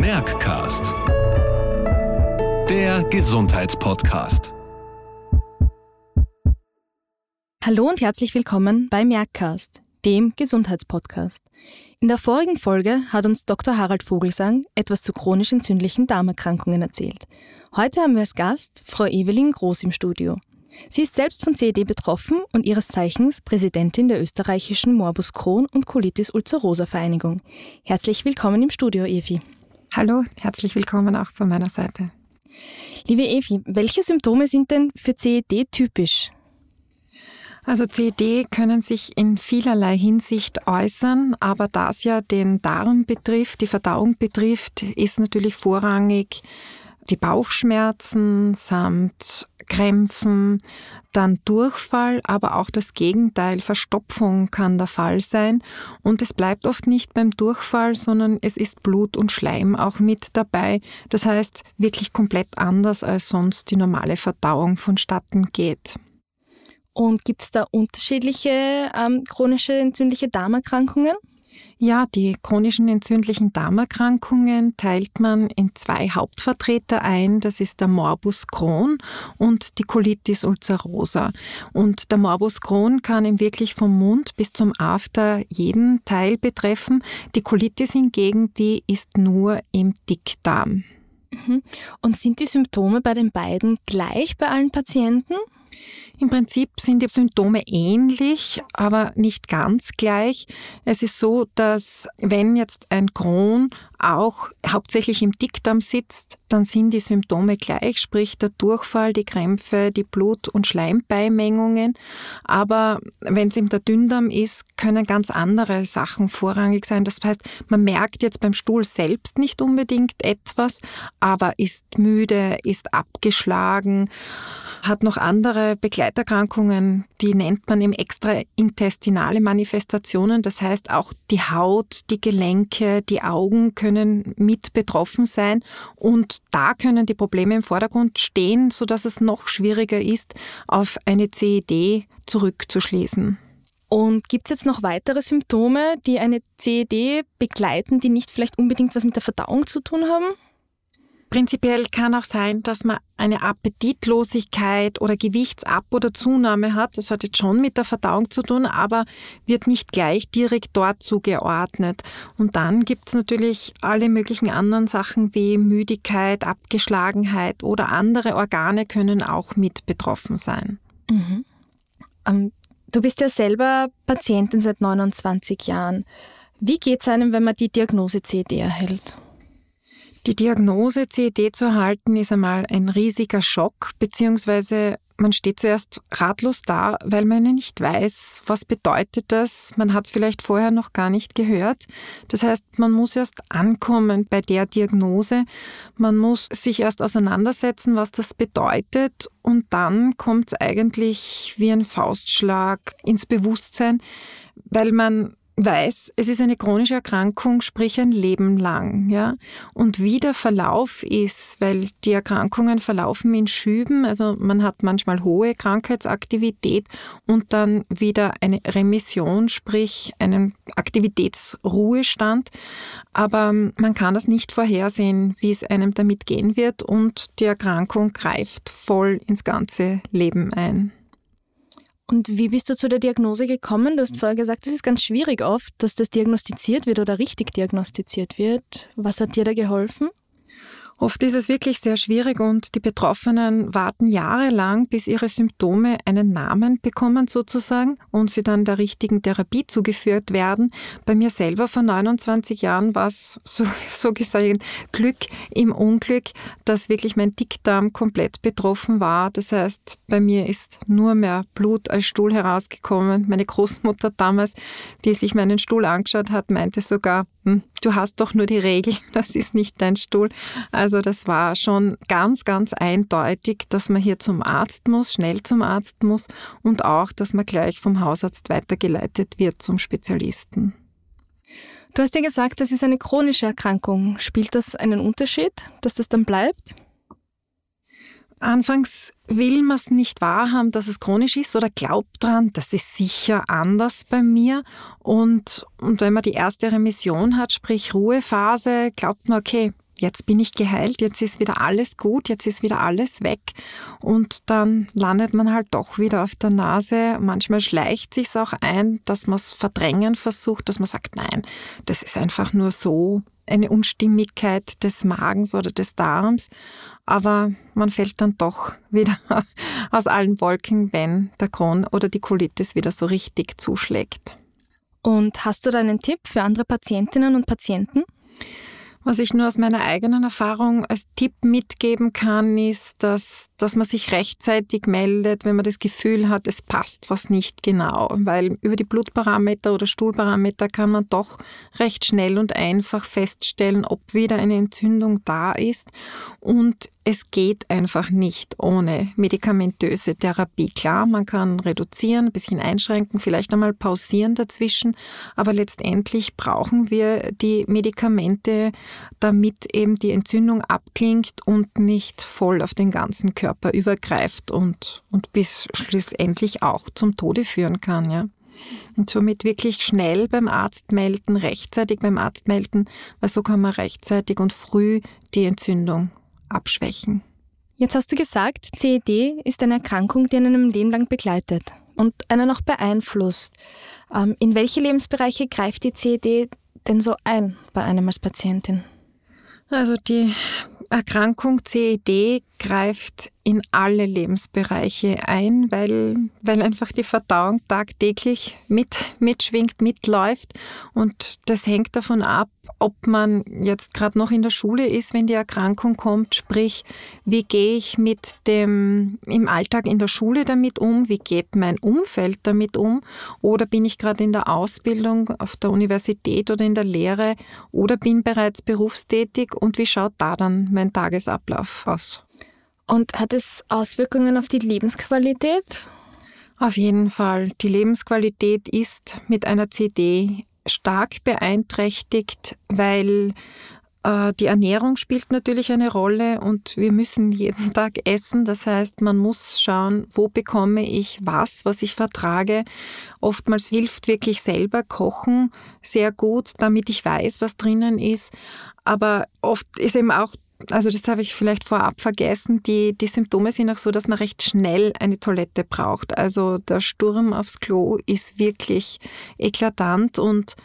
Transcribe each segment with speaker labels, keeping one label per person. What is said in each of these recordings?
Speaker 1: Merckcast. Der Gesundheitspodcast.
Speaker 2: Hallo und herzlich willkommen bei Merckcast, dem Gesundheitspodcast. In der vorigen Folge hat uns Dr. Harald Vogelsang etwas zu chronisch entzündlichen Darmerkrankungen erzählt. Heute haben wir als Gast Frau Evelyn Groß im Studio. Sie ist selbst von CED betroffen und ihres Zeichens Präsidentin der österreichischen Morbus Crohn und Colitis ulcerosa Vereinigung. Herzlich willkommen im Studio, Evi.
Speaker 3: Hallo, herzlich willkommen auch von meiner Seite.
Speaker 2: Liebe Evi, welche Symptome sind denn für CED typisch?
Speaker 3: Also CED können sich in vielerlei Hinsicht äußern, aber da es ja den Darm betrifft, die Verdauung betrifft, ist natürlich vorrangig die Bauchschmerzen samt Krämpfen, dann Durchfall, aber auch das Gegenteil, Verstopfung kann der Fall sein. Und es bleibt oft nicht beim Durchfall, sondern es ist Blut und Schleim auch mit dabei. Das heißt, wirklich komplett anders als sonst die normale Verdauung vonstatten geht.
Speaker 2: Und gibt es da unterschiedliche ähm, chronische entzündliche Darmerkrankungen?
Speaker 3: Ja, die chronischen entzündlichen Darmerkrankungen teilt man in zwei Hauptvertreter ein. Das ist der Morbus Crohn und die Colitis ulcerosa. Und der Morbus Crohn kann ihm wirklich vom Mund bis zum After jeden Teil betreffen. Die Colitis hingegen, die ist nur im Dickdarm.
Speaker 2: Mhm. Und sind die Symptome bei den beiden gleich bei allen Patienten?
Speaker 3: Im Prinzip sind die Symptome ähnlich, aber nicht ganz gleich. Es ist so, dass wenn jetzt ein Crohn auch hauptsächlich im Dickdarm sitzt, dann sind die Symptome gleich, sprich der Durchfall, die Krämpfe, die Blut- und Schleimbeimengungen. Aber wenn es im Dünndarm ist, können ganz andere Sachen vorrangig sein. Das heißt, man merkt jetzt beim Stuhl selbst nicht unbedingt etwas, aber ist müde, ist abgeschlagen, hat noch andere Begleiterkrankungen, die nennt man eben extraintestinale Manifestationen. Das heißt, auch die Haut, die Gelenke, die Augen können mit betroffen sein und da können die Probleme im Vordergrund stehen, sodass es noch schwieriger ist, auf eine CED zurückzuschließen.
Speaker 2: Und gibt es jetzt noch weitere Symptome, die eine CED begleiten, die nicht vielleicht unbedingt was mit der Verdauung zu tun haben?
Speaker 3: Prinzipiell kann auch sein, dass man eine Appetitlosigkeit oder Gewichtsab- oder Zunahme hat. Das hat jetzt schon mit der Verdauung zu tun, aber wird nicht gleich direkt dort zugeordnet. Und dann gibt es natürlich alle möglichen anderen Sachen wie Müdigkeit, Abgeschlagenheit oder andere Organe können auch mit betroffen sein.
Speaker 2: Mhm. Ähm, du bist ja selber Patientin seit 29 Jahren. Wie geht es einem, wenn man die Diagnose CD erhält?
Speaker 3: Die Diagnose CED zu erhalten ist einmal ein riesiger Schock, beziehungsweise man steht zuerst ratlos da, weil man nicht weiß, was bedeutet das. Man hat es vielleicht vorher noch gar nicht gehört. Das heißt, man muss erst ankommen bei der Diagnose. Man muss sich erst auseinandersetzen, was das bedeutet. Und dann kommt es eigentlich wie ein Faustschlag ins Bewusstsein, weil man weiß, es ist eine chronische Erkrankung, sprich ein Leben lang, ja. Und wie der Verlauf ist, weil die Erkrankungen verlaufen in Schüben, also man hat manchmal hohe Krankheitsaktivität und dann wieder eine Remission, sprich einen Aktivitätsruhestand. Aber man kann das nicht vorhersehen, wie es einem damit gehen wird und die Erkrankung greift voll ins ganze Leben ein.
Speaker 2: Und wie bist du zu der Diagnose gekommen? Du hast vorher gesagt, es ist ganz schwierig oft, dass das diagnostiziert wird oder richtig diagnostiziert wird. Was hat dir da geholfen?
Speaker 3: Oft ist es wirklich sehr schwierig und die Betroffenen warten jahrelang, bis ihre Symptome einen Namen bekommen sozusagen und sie dann der richtigen Therapie zugeführt werden. Bei mir selber vor 29 Jahren war es so, so gesagt Glück im Unglück, dass wirklich mein Dickdarm komplett betroffen war. Das heißt, bei mir ist nur mehr Blut als Stuhl herausgekommen. Meine Großmutter damals, die sich meinen Stuhl angeschaut hat, meinte sogar, hm, du hast doch nur die Regel, das ist nicht dein Stuhl. Also das war schon ganz, ganz eindeutig, dass man hier zum Arzt muss, schnell zum Arzt muss und auch, dass man gleich vom Hausarzt weitergeleitet wird zum Spezialisten.
Speaker 2: Du hast ja gesagt, das ist eine chronische Erkrankung. Spielt das einen Unterschied, dass das dann bleibt?
Speaker 3: Anfangs will man es nicht wahrhaben, dass es chronisch ist oder glaubt dran, das ist sicher anders bei mir. Und, und wenn man die erste Remission hat, sprich Ruhephase, glaubt man, okay, jetzt bin ich geheilt, jetzt ist wieder alles gut, jetzt ist wieder alles weg. Und dann landet man halt doch wieder auf der Nase. Manchmal schleicht sich auch ein, dass man es verdrängen versucht, dass man sagt, nein, das ist einfach nur so eine Unstimmigkeit des Magens oder des Darms. Aber man fällt dann doch wieder aus allen Wolken, wenn der Kron oder die Colitis wieder so richtig zuschlägt.
Speaker 2: Und hast du da einen Tipp für andere Patientinnen und Patienten?
Speaker 3: Was ich nur aus meiner eigenen Erfahrung als Tipp mitgeben kann, ist, dass, dass man sich rechtzeitig meldet, wenn man das Gefühl hat, es passt was nicht genau. Weil über die Blutparameter oder Stuhlparameter kann man doch recht schnell und einfach feststellen, ob wieder eine Entzündung da ist. Und es geht einfach nicht ohne medikamentöse Therapie. Klar, man kann reduzieren, ein bisschen einschränken, vielleicht einmal pausieren dazwischen, aber letztendlich brauchen wir die Medikamente, damit eben die Entzündung abklingt und nicht voll auf den ganzen Körper übergreift und, und bis schlussendlich auch zum Tode führen kann. Ja. Und somit wirklich schnell beim Arzt melden, rechtzeitig beim Arzt melden, weil so kann man rechtzeitig und früh die Entzündung abschwächen.
Speaker 2: Jetzt hast du gesagt, CED ist eine Erkrankung, die einen ein Leben lang begleitet und einen auch beeinflusst. Ähm, in welche Lebensbereiche greift die CED denn so ein bei einem als Patientin?
Speaker 3: Also die Erkrankung CED greift in alle Lebensbereiche ein, weil, weil einfach die Verdauung tagtäglich mit, mitschwingt, mitläuft. Und das hängt davon ab, ob man jetzt gerade noch in der Schule ist, wenn die Erkrankung kommt, sprich, wie gehe ich mit dem im Alltag in der Schule damit um, wie geht mein Umfeld damit um, oder bin ich gerade in der Ausbildung auf der Universität oder in der Lehre? Oder bin bereits berufstätig? Und wie schaut da dann mein Tagesablauf aus?
Speaker 2: Und hat es Auswirkungen auf die Lebensqualität?
Speaker 3: Auf jeden Fall. Die Lebensqualität ist mit einer CD stark beeinträchtigt, weil äh, die Ernährung spielt natürlich eine Rolle und wir müssen jeden Tag essen. Das heißt, man muss schauen, wo bekomme ich was, was ich vertrage. Oftmals hilft wirklich selber Kochen sehr gut, damit ich weiß, was drinnen ist. Aber oft ist eben auch also das habe ich vielleicht vorab vergessen, die, die Symptome sind auch so, dass man recht schnell eine Toilette braucht. Also der Sturm aufs Klo ist wirklich eklatant und,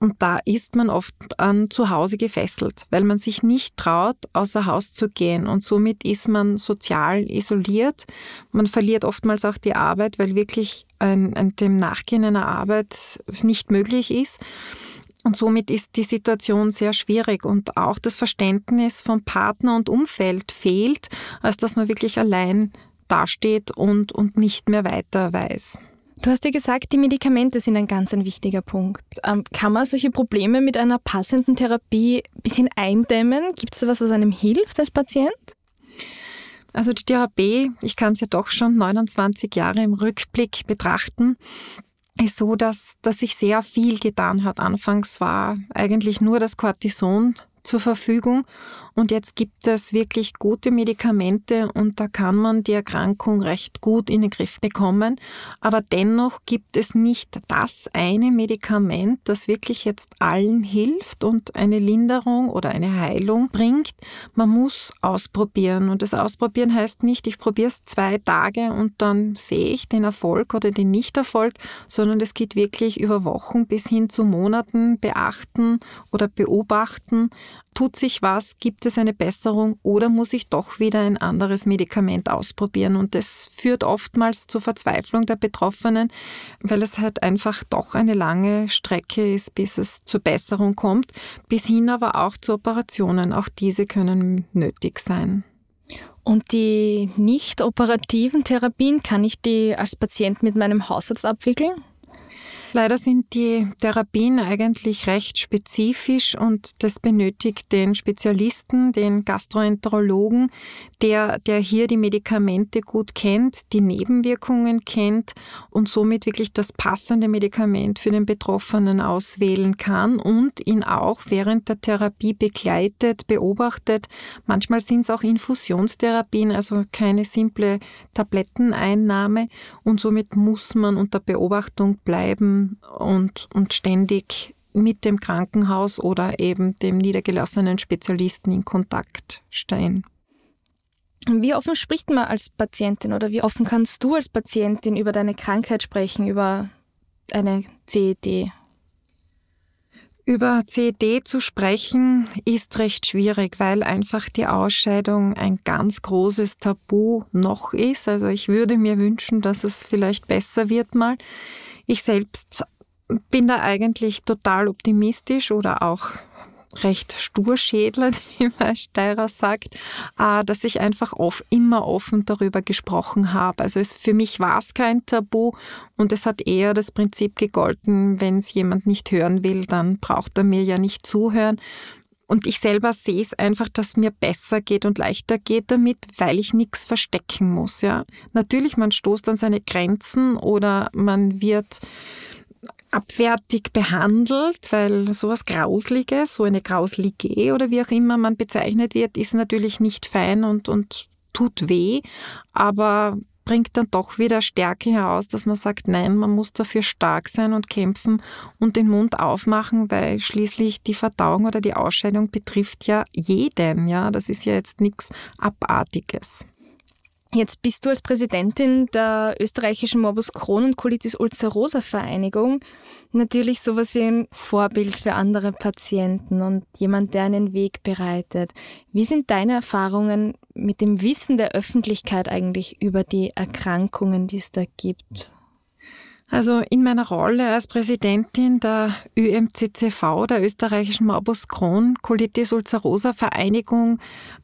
Speaker 3: und da ist man oft an zu Hause gefesselt, weil man sich nicht traut, außer Haus zu gehen und somit ist man sozial isoliert. Man verliert oftmals auch die Arbeit, weil wirklich ein, ein, dem Nachgehen einer Arbeit es nicht möglich ist. Und somit ist die Situation sehr schwierig und auch das Verständnis von Partner und Umfeld fehlt, als dass man wirklich allein dasteht und, und nicht mehr weiter weiß.
Speaker 2: Du hast ja gesagt, die Medikamente sind ein ganz ein wichtiger Punkt. Ähm, kann man solche Probleme mit einer passenden Therapie ein bisschen eindämmen? Gibt es da was, was einem hilft als Patient?
Speaker 3: Also die Therapie, ich kann es ja doch schon 29 Jahre im Rückblick betrachten, ist so, dass, dass sich sehr viel getan hat. Anfangs war eigentlich nur das Cortison zur Verfügung und jetzt gibt es wirklich gute Medikamente und da kann man die Erkrankung recht gut in den Griff bekommen. Aber dennoch gibt es nicht das eine Medikament, das wirklich jetzt allen hilft und eine Linderung oder eine Heilung bringt. Man muss ausprobieren und das Ausprobieren heißt nicht, ich probiere es zwei Tage und dann sehe ich den Erfolg oder den Nichterfolg, sondern es geht wirklich über Wochen bis hin zu Monaten beachten oder beobachten. Tut sich was? Gibt es eine Besserung oder muss ich doch wieder ein anderes Medikament ausprobieren? Und das führt oftmals zur Verzweiflung der Betroffenen, weil es halt einfach doch eine lange Strecke ist, bis es zur Besserung kommt, bis hin aber auch zu Operationen. Auch diese können nötig sein.
Speaker 2: Und die nicht operativen Therapien, kann ich die als Patient mit meinem Hausarzt abwickeln?
Speaker 3: Leider sind die Therapien eigentlich recht spezifisch und das benötigt den Spezialisten, den Gastroenterologen, der, der hier die Medikamente gut kennt, die Nebenwirkungen kennt und somit wirklich das passende Medikament für den Betroffenen auswählen kann und ihn auch während der Therapie begleitet, beobachtet. Manchmal sind es auch Infusionstherapien, also keine simple Tabletteneinnahme und somit muss man unter Beobachtung bleiben und, und ständig mit dem Krankenhaus oder eben dem niedergelassenen Spezialisten in Kontakt stehen.
Speaker 2: Wie offen spricht man als Patientin oder wie offen kannst du als Patientin über deine Krankheit sprechen, über eine CED?
Speaker 3: Über CED zu sprechen ist recht schwierig, weil einfach die Ausscheidung ein ganz großes Tabu noch ist. Also ich würde mir wünschen, dass es vielleicht besser wird mal. Ich selbst bin da eigentlich total optimistisch oder auch recht Sturschädler, wie mein Steirer sagt, äh, dass ich einfach oft, immer offen darüber gesprochen habe. Also es, für mich war es kein Tabu und es hat eher das Prinzip gegolten, wenn es jemand nicht hören will, dann braucht er mir ja nicht zuhören. Und ich selber sehe es einfach, dass mir besser geht und leichter geht damit, weil ich nichts verstecken muss. Ja. Natürlich, man stoßt an seine Grenzen oder man wird abwertig behandelt, weil sowas Grausliges, so eine Grauslige oder wie auch immer man bezeichnet wird, ist natürlich nicht fein und, und tut weh, aber bringt dann doch wieder Stärke heraus, dass man sagt, nein, man muss dafür stark sein und kämpfen und den Mund aufmachen, weil schließlich die Verdauung oder die Ausscheidung betrifft ja jeden, ja, das ist ja jetzt nichts Abartiges.
Speaker 2: Jetzt bist du als Präsidentin der österreichischen Morbus Crohn und Colitis ulcerosa Vereinigung natürlich sowas wie ein Vorbild für andere Patienten und jemand, der einen Weg bereitet. Wie sind deine Erfahrungen mit dem Wissen der Öffentlichkeit eigentlich über die Erkrankungen, die es da gibt?
Speaker 3: Also in meiner Rolle als Präsidentin der ÖMCCV, der österreichischen Morbus Crohn Colitis ulcerosa Vereinigung,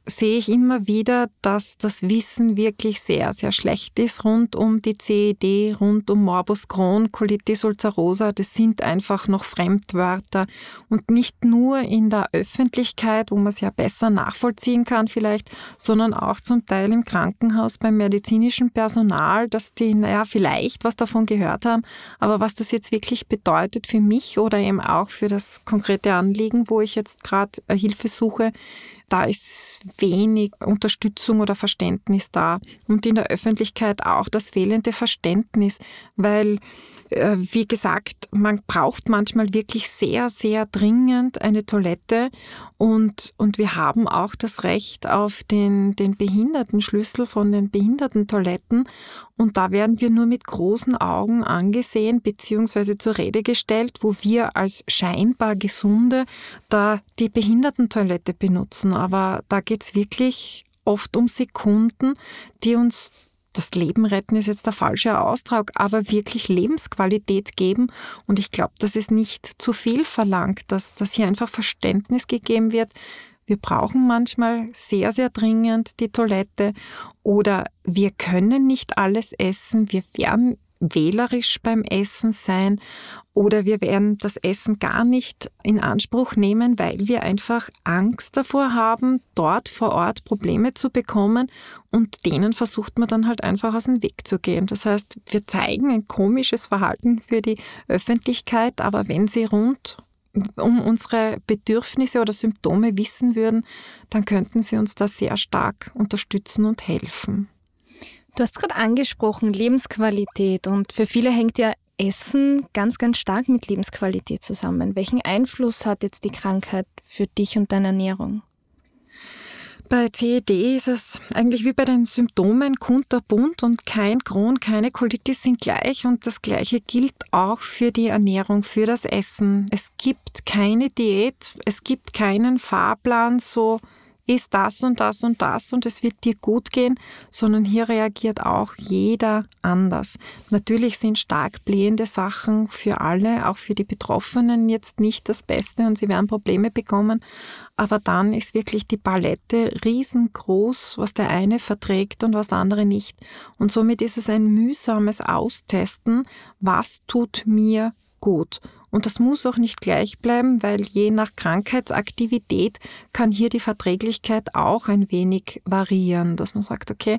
Speaker 3: sehe ich immer wieder, dass das Wissen wirklich sehr, sehr schlecht ist rund um die CED, rund um Morbus Crohn, Colitis ulcerosa. Das sind einfach noch Fremdwörter und nicht nur in der Öffentlichkeit, wo man es ja besser nachvollziehen kann vielleicht, sondern auch zum Teil im Krankenhaus beim medizinischen Personal, dass die, naja, vielleicht was davon gehört haben, aber was das jetzt wirklich bedeutet für mich oder eben auch für das konkrete Anliegen, wo ich jetzt gerade Hilfe suche, da ist wenig Unterstützung oder Verständnis da. Und in der Öffentlichkeit auch das fehlende Verständnis, weil wie gesagt, man braucht manchmal wirklich sehr, sehr dringend eine Toilette und, und wir haben auch das Recht auf den, den Behindertenschlüssel von den Behindertentoiletten und da werden wir nur mit großen Augen angesehen bzw. zur Rede gestellt, wo wir als scheinbar Gesunde da die Behindertentoilette benutzen. Aber da geht es wirklich oft um Sekunden, die uns das Leben retten ist jetzt der falsche Ausdruck, aber wirklich Lebensqualität geben. Und ich glaube, das ist nicht zu viel verlangt, dass, dass hier einfach Verständnis gegeben wird. Wir brauchen manchmal sehr, sehr dringend die Toilette oder wir können nicht alles essen. Wir werden wählerisch beim Essen sein oder wir werden das Essen gar nicht in Anspruch nehmen, weil wir einfach Angst davor haben, dort vor Ort Probleme zu bekommen und denen versucht man dann halt einfach aus dem Weg zu gehen. Das heißt, wir zeigen ein komisches Verhalten für die Öffentlichkeit, aber wenn sie rund um unsere Bedürfnisse oder Symptome wissen würden, dann könnten sie uns da sehr stark unterstützen und helfen.
Speaker 2: Du hast gerade angesprochen, Lebensqualität und für viele hängt ja Essen ganz, ganz stark mit Lebensqualität zusammen. Welchen Einfluss hat jetzt die Krankheit für dich und deine Ernährung?
Speaker 3: Bei CED ist es eigentlich wie bei den Symptomen kunterbunt und kein Kron, keine Colitis sind gleich und das Gleiche gilt auch für die Ernährung, für das Essen. Es gibt keine Diät, es gibt keinen Fahrplan, so ist das und das und das und es wird dir gut gehen, sondern hier reagiert auch jeder anders. Natürlich sind stark blähende Sachen für alle, auch für die Betroffenen jetzt nicht das Beste und sie werden Probleme bekommen, aber dann ist wirklich die Palette riesengroß, was der eine verträgt und was der andere nicht. Und somit ist es ein mühsames Austesten, was tut mir gut. Und das muss auch nicht gleich bleiben, weil je nach Krankheitsaktivität kann hier die Verträglichkeit auch ein wenig variieren, dass man sagt, okay,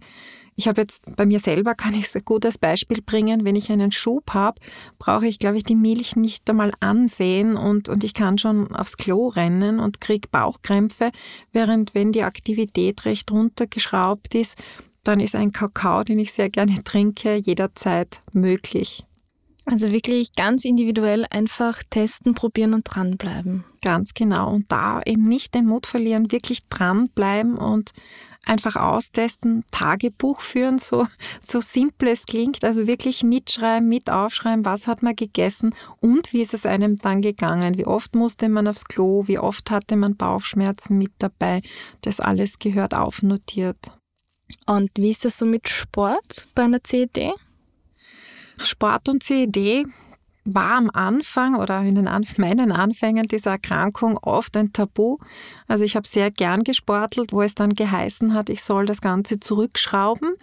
Speaker 3: ich habe jetzt bei mir selber, kann ich es gut als Beispiel bringen, wenn ich einen Schub habe, brauche ich, glaube ich, die Milch nicht einmal ansehen und, und ich kann schon aufs Klo rennen und kriege Bauchkrämpfe, während wenn die Aktivität recht runtergeschraubt ist, dann ist ein Kakao, den ich sehr gerne trinke, jederzeit möglich.
Speaker 2: Also wirklich ganz individuell einfach testen, probieren und dranbleiben.
Speaker 3: Ganz genau. Und da eben nicht den Mut verlieren, wirklich dranbleiben und einfach austesten, Tagebuch führen, so, so simpel es klingt, also wirklich mitschreiben, mit aufschreiben, was hat man gegessen und wie ist es einem dann gegangen, wie oft musste man aufs Klo, wie oft hatte man Bauchschmerzen mit dabei, das alles gehört aufnotiert.
Speaker 2: Und wie ist das so mit Sport bei einer CED?
Speaker 3: Sport und CED war am Anfang oder in den Anf meinen Anfängen dieser Erkrankung oft ein Tabu. Also ich habe sehr gern gesportelt, wo es dann geheißen hat, ich soll das Ganze zurückschrauben.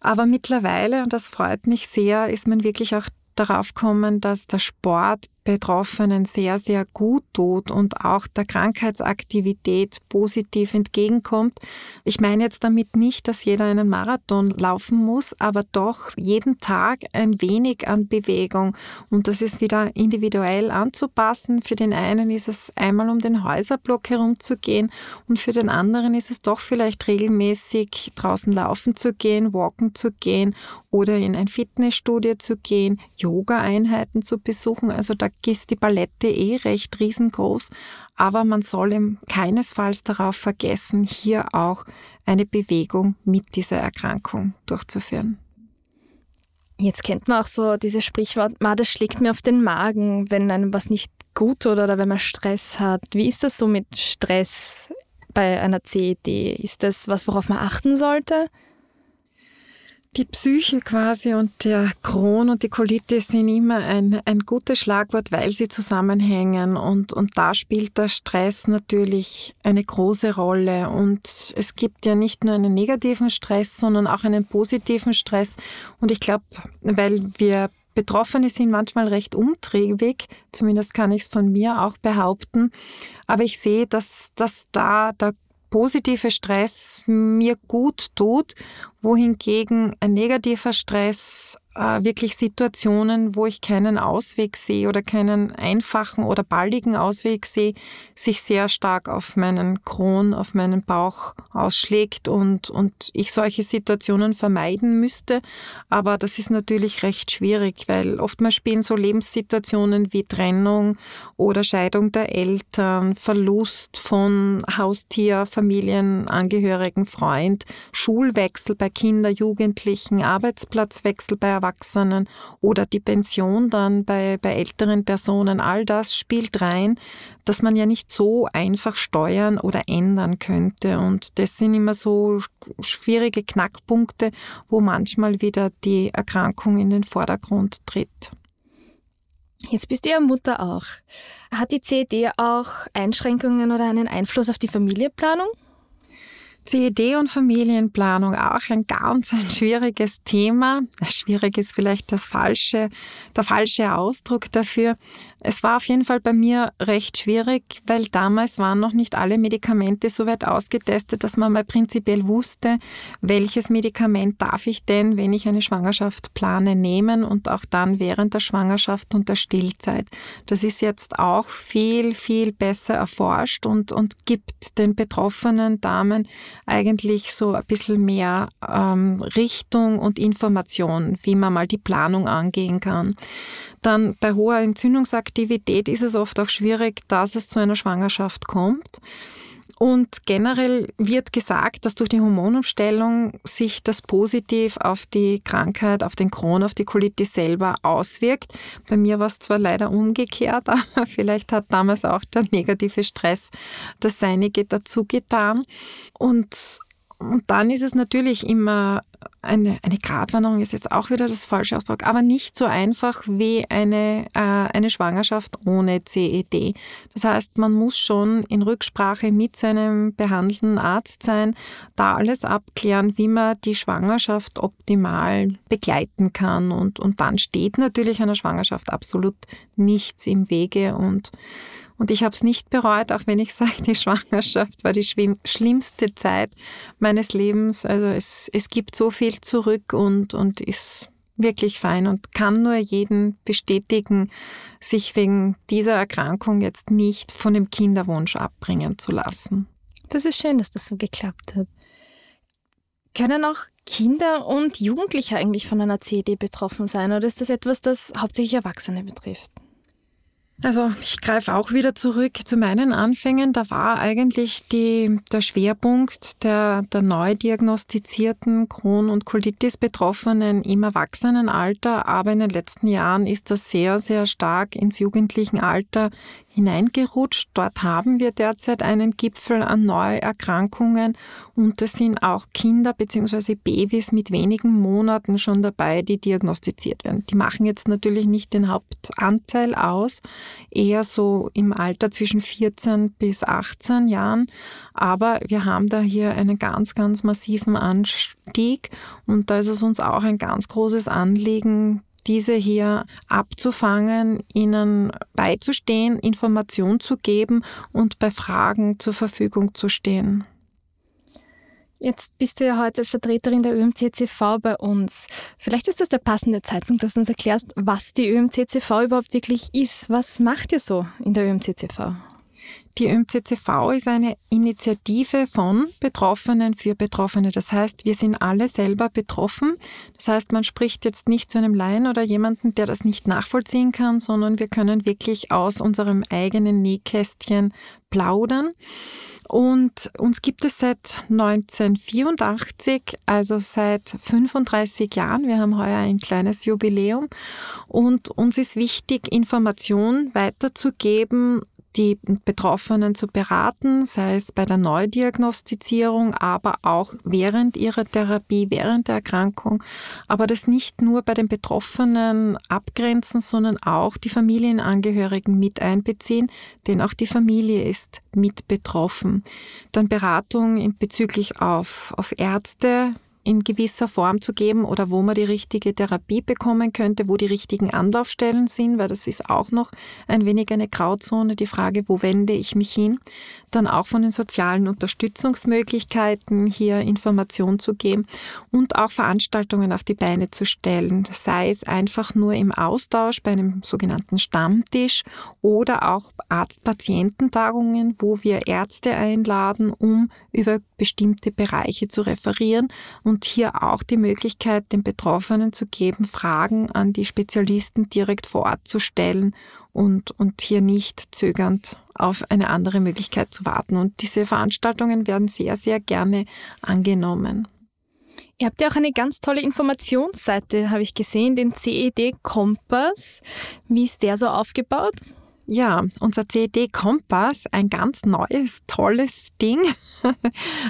Speaker 3: Aber mittlerweile, und das freut mich sehr, ist man wirklich auch darauf kommen, dass der Sport Betroffenen sehr, sehr gut tut und auch der Krankheitsaktivität positiv entgegenkommt. Ich meine jetzt damit nicht, dass jeder einen Marathon laufen muss, aber doch jeden Tag ein wenig an Bewegung. Und das ist wieder individuell anzupassen. Für den einen ist es einmal um den Häuserblock herumzugehen und für den anderen ist es doch vielleicht regelmäßig draußen laufen zu gehen, walken zu gehen oder in ein Fitnessstudio zu gehen, Yoga-Einheiten zu besuchen. Also da ist die Palette eh recht riesengroß, aber man soll eben keinesfalls darauf vergessen, hier auch eine Bewegung mit dieser Erkrankung durchzuführen.
Speaker 2: Jetzt kennt man auch so dieses Sprichwort, das schlägt mir auf den Magen, wenn einem was nicht gut tut oder wenn man Stress hat. Wie ist das so mit Stress bei einer CED? Ist das was, worauf man achten sollte?
Speaker 3: Die Psyche quasi und der Kron und die Colitis sind immer ein, ein gutes Schlagwort, weil sie zusammenhängen und, und da spielt der Stress natürlich eine große Rolle und es gibt ja nicht nur einen negativen Stress, sondern auch einen positiven Stress und ich glaube, weil wir Betroffene sind manchmal recht umtriebig, zumindest kann ich es von mir auch behaupten. Aber ich sehe, dass, dass da der positive Stress mir gut tut, wohingegen ein negativer Stress äh, wirklich Situationen, wo ich keinen Ausweg sehe oder keinen einfachen oder baldigen Ausweg sehe, sich sehr stark auf meinen Kron, auf meinen Bauch ausschlägt und, und ich solche Situationen vermeiden müsste. Aber das ist natürlich recht schwierig, weil oftmals spielen so Lebenssituationen wie Trennung oder Scheidung der Eltern, Verlust von Haustier, Familienangehörigen, Freund, Schulwechsel bei Kindern, Jugendlichen, Arbeitsplatzwechsel bei Erwachsenen oder die Pension dann bei, bei älteren Personen, all das spielt rein, dass man ja nicht so einfach steuern oder ändern könnte. Und das sind immer so schwierige Knackpunkte, wo manchmal wieder die Erkrankung in den Vordergrund tritt.
Speaker 2: Jetzt bist du ja Mutter auch. Hat die CED auch Einschränkungen oder einen Einfluss auf die Familienplanung?
Speaker 3: CED und Familienplanung auch ein ganz ein schwieriges Thema. Schwierig ist vielleicht das falsche, der falsche Ausdruck dafür. Es war auf jeden Fall bei mir recht schwierig, weil damals waren noch nicht alle Medikamente so weit ausgetestet, dass man mal prinzipiell wusste, welches Medikament darf ich denn, wenn ich eine Schwangerschaft plane, nehmen und auch dann während der Schwangerschaft und der Stillzeit. Das ist jetzt auch viel, viel besser erforscht und, und gibt den betroffenen Damen eigentlich so ein bisschen mehr ähm, Richtung und Information, wie man mal die Planung angehen kann. Dann bei hoher Entzündungsaktivität ist es oft auch schwierig, dass es zu einer Schwangerschaft kommt. Und generell wird gesagt, dass durch die Hormonumstellung sich das positiv auf die Krankheit, auf den Kron, auf die Colitis selber auswirkt. Bei mir war es zwar leider umgekehrt, aber vielleicht hat damals auch der negative Stress das Seinige dazu getan. Und und dann ist es natürlich immer eine, eine Gratwanderung ist jetzt auch wieder das falsche Ausdruck, aber nicht so einfach wie eine, äh, eine Schwangerschaft ohne CED. Das heißt, man muss schon in Rücksprache mit seinem behandelnden Arzt sein, da alles abklären, wie man die Schwangerschaft optimal begleiten kann. Und, und dann steht natürlich einer Schwangerschaft absolut nichts im Wege und und ich habe es nicht bereut, auch wenn ich sage, die Schwangerschaft war die schlimmste Zeit meines Lebens. Also es, es gibt so viel zurück und, und ist wirklich fein und kann nur jeden bestätigen, sich wegen dieser Erkrankung jetzt nicht von dem Kinderwunsch abbringen zu lassen.
Speaker 2: Das ist schön, dass das so geklappt hat. Können auch Kinder und Jugendliche eigentlich von einer CED betroffen sein oder ist das etwas, das hauptsächlich Erwachsene betrifft?
Speaker 3: Also ich greife auch wieder zurück zu meinen Anfängen. Da war eigentlich die, der Schwerpunkt der, der neu diagnostizierten Crohn- und Colitis-Betroffenen im Erwachsenenalter, aber in den letzten Jahren ist das sehr, sehr stark ins jugendlichen Alter hineingerutscht. Dort haben wir derzeit einen Gipfel an Neuerkrankungen und es sind auch Kinder bzw. Babys mit wenigen Monaten schon dabei, die diagnostiziert werden. Die machen jetzt natürlich nicht den Hauptanteil aus, eher so im Alter zwischen 14 bis 18 Jahren, aber wir haben da hier einen ganz, ganz massiven Anstieg und da ist es uns auch ein ganz großes Anliegen, diese hier abzufangen, ihnen beizustehen, Information zu geben und bei Fragen zur Verfügung zu stehen.
Speaker 2: Jetzt bist du ja heute als Vertreterin der ÖMCCV bei uns. Vielleicht ist das der passende Zeitpunkt, dass du uns erklärst, was die ÖMCCV überhaupt wirklich ist. Was macht ihr so in der ÖMCCV?
Speaker 3: Die ÖMCCV ist eine Initiative von Betroffenen für Betroffene. Das heißt, wir sind alle selber betroffen. Das heißt, man spricht jetzt nicht zu einem Laien oder jemanden, der das nicht nachvollziehen kann, sondern wir können wirklich aus unserem eigenen Nähkästchen plaudern. Und uns gibt es seit 1984, also seit 35 Jahren. Wir haben heuer ein kleines Jubiläum. Und uns ist wichtig, Informationen weiterzugeben die Betroffenen zu beraten, sei es bei der Neudiagnostizierung, aber auch während ihrer Therapie, während der Erkrankung. Aber das nicht nur bei den Betroffenen abgrenzen, sondern auch die Familienangehörigen mit einbeziehen, denn auch die Familie ist mit betroffen. Dann Beratung bezüglich auf, auf Ärzte, in gewisser Form zu geben oder wo man die richtige Therapie bekommen könnte, wo die richtigen Anlaufstellen sind, weil das ist auch noch ein wenig eine Grauzone, die Frage, wo wende ich mich hin. Dann auch von den sozialen Unterstützungsmöglichkeiten hier Information zu geben und auch Veranstaltungen auf die Beine zu stellen, sei es einfach nur im Austausch bei einem sogenannten Stammtisch oder auch Arzt-Patiententagungen, wo wir Ärzte einladen, um über bestimmte Bereiche zu referieren und hier auch die Möglichkeit den Betroffenen zu geben, Fragen an die Spezialisten direkt vor Ort zu stellen und, und hier nicht zögernd auf eine andere Möglichkeit zu warten. Und diese Veranstaltungen werden sehr, sehr gerne angenommen.
Speaker 2: Ihr habt ja auch eine ganz tolle Informationsseite, habe ich gesehen, den CED Kompass. Wie ist der so aufgebaut?
Speaker 3: Ja, unser CED Kompass, ein ganz neues, tolles Ding,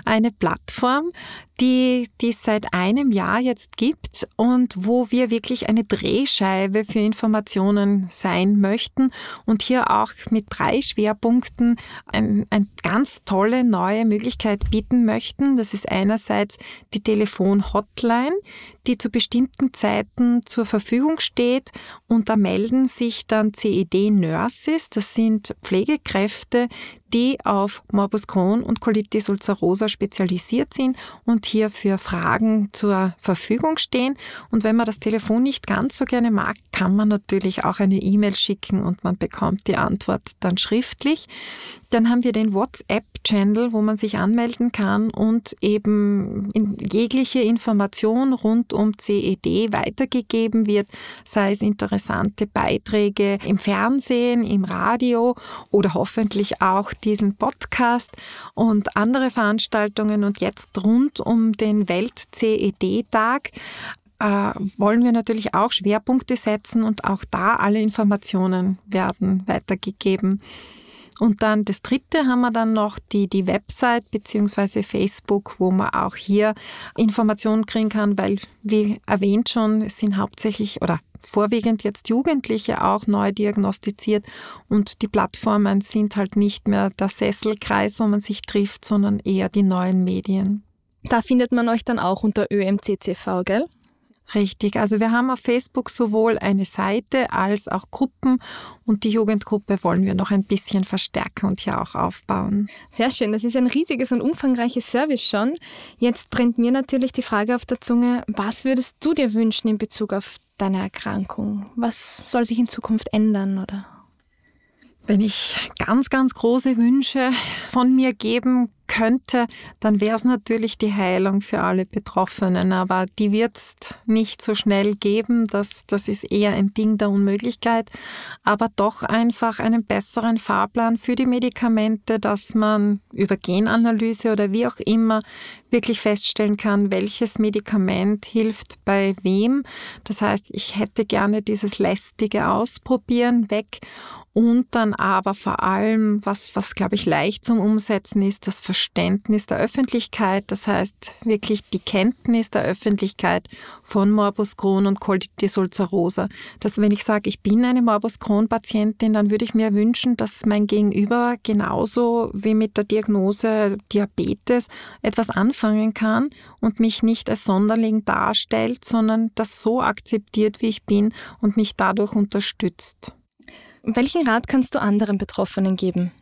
Speaker 3: eine Plattform, die, die es seit einem Jahr jetzt gibt und wo wir wirklich eine Drehscheibe für Informationen sein möchten und hier auch mit drei Schwerpunkten eine ein ganz tolle neue Möglichkeit bieten möchten. Das ist einerseits die Telefon-Hotline, die zu bestimmten Zeiten zur Verfügung steht und da melden sich dann CED-Nurses, das sind Pflegekräfte, die auf Morbus Crohn und Colitis ulcerosa spezialisiert sind und hier für Fragen zur Verfügung stehen. Und wenn man das Telefon nicht ganz so gerne mag, kann man natürlich auch eine E-Mail schicken und man bekommt die Antwort dann schriftlich. Dann haben wir den WhatsApp-Channel, wo man sich anmelden kann und eben jegliche Information rund um CED weitergegeben wird, sei es interessante Beiträge im Fernsehen, im Radio oder hoffentlich auch diesen Podcast und andere Veranstaltungen. Und jetzt rund um den Welt-CED-Tag äh, wollen wir natürlich auch Schwerpunkte setzen und auch da alle Informationen werden weitergegeben. Und dann das dritte haben wir dann noch die, die Website bzw. Facebook, wo man auch hier Informationen kriegen kann, weil, wie erwähnt schon, es sind hauptsächlich oder vorwiegend jetzt Jugendliche auch neu diagnostiziert und die Plattformen sind halt nicht mehr der Sesselkreis, wo man sich trifft, sondern eher die neuen Medien.
Speaker 2: Da findet man euch dann auch unter ÖMCCV, gell?
Speaker 3: Richtig, also wir haben auf Facebook sowohl eine Seite als auch Gruppen und die Jugendgruppe wollen wir noch ein bisschen verstärken und hier auch aufbauen.
Speaker 2: Sehr schön, das ist ein riesiges und umfangreiches Service schon. Jetzt brennt mir natürlich die Frage auf der Zunge, was würdest du dir wünschen in Bezug auf deine Erkrankung? Was soll sich in Zukunft ändern oder?
Speaker 3: Wenn ich ganz, ganz große Wünsche von mir geben könnte, dann wäre es natürlich die Heilung für alle Betroffenen. Aber die wird es nicht so schnell geben. Das, das ist eher ein Ding der Unmöglichkeit. Aber doch einfach einen besseren Fahrplan für die Medikamente, dass man über Genanalyse oder wie auch immer wirklich feststellen kann, welches Medikament hilft bei wem. Das heißt, ich hätte gerne dieses lästige Ausprobieren weg und dann aber vor allem, was, was glaube ich leicht zum Umsetzen ist, das Verständnis der Öffentlichkeit, das heißt wirklich die Kenntnis der Öffentlichkeit von Morbus Crohn und Colitis ulcerosa. Dass wenn ich sage, ich bin eine Morbus Crohn-Patientin, dann würde ich mir wünschen, dass mein Gegenüber genauso wie mit der Diagnose Diabetes etwas anfangen kann und mich nicht als Sonderling darstellt, sondern das so akzeptiert, wie ich bin und mich dadurch unterstützt.
Speaker 2: Welchen Rat kannst du anderen Betroffenen geben?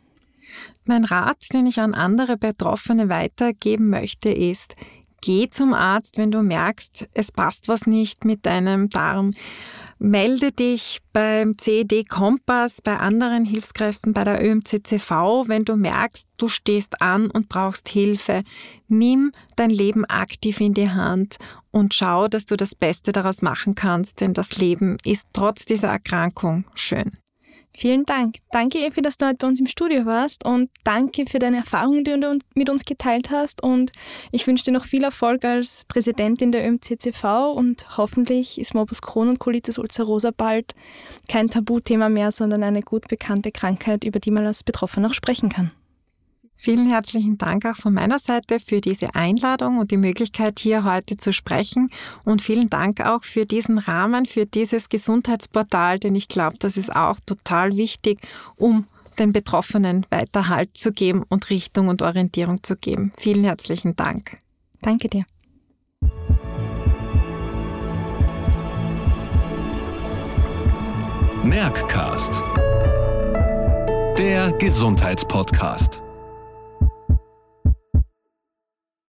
Speaker 3: Mein Rat, den ich an andere Betroffene weitergeben möchte, ist, geh zum Arzt, wenn du merkst, es passt was nicht mit deinem Darm. Melde dich beim CED Kompass, bei anderen Hilfskräften, bei der ÖMCCV, wenn du merkst, du stehst an und brauchst Hilfe. Nimm dein Leben aktiv in die Hand und schau, dass du das Beste daraus machen kannst, denn das Leben ist trotz dieser Erkrankung schön.
Speaker 2: Vielen Dank. Danke, Evi, dass du heute bei uns im Studio warst und danke für deine Erfahrungen, die du mit uns geteilt hast. Und ich wünsche dir noch viel Erfolg als Präsidentin der ÖMCCV und hoffentlich ist Morbus Crohn und Colitis ulcerosa bald kein Tabuthema mehr, sondern eine gut bekannte Krankheit, über die man als Betroffener auch sprechen kann.
Speaker 3: Vielen herzlichen Dank auch von meiner Seite für diese Einladung und die Möglichkeit, hier heute zu sprechen. Und vielen Dank auch für diesen Rahmen, für dieses Gesundheitsportal, denn ich glaube, das ist auch total wichtig, um den Betroffenen weiter Halt zu geben und Richtung und Orientierung zu geben. Vielen herzlichen Dank.
Speaker 2: Danke dir.
Speaker 1: Merckcast. Der Gesundheitspodcast.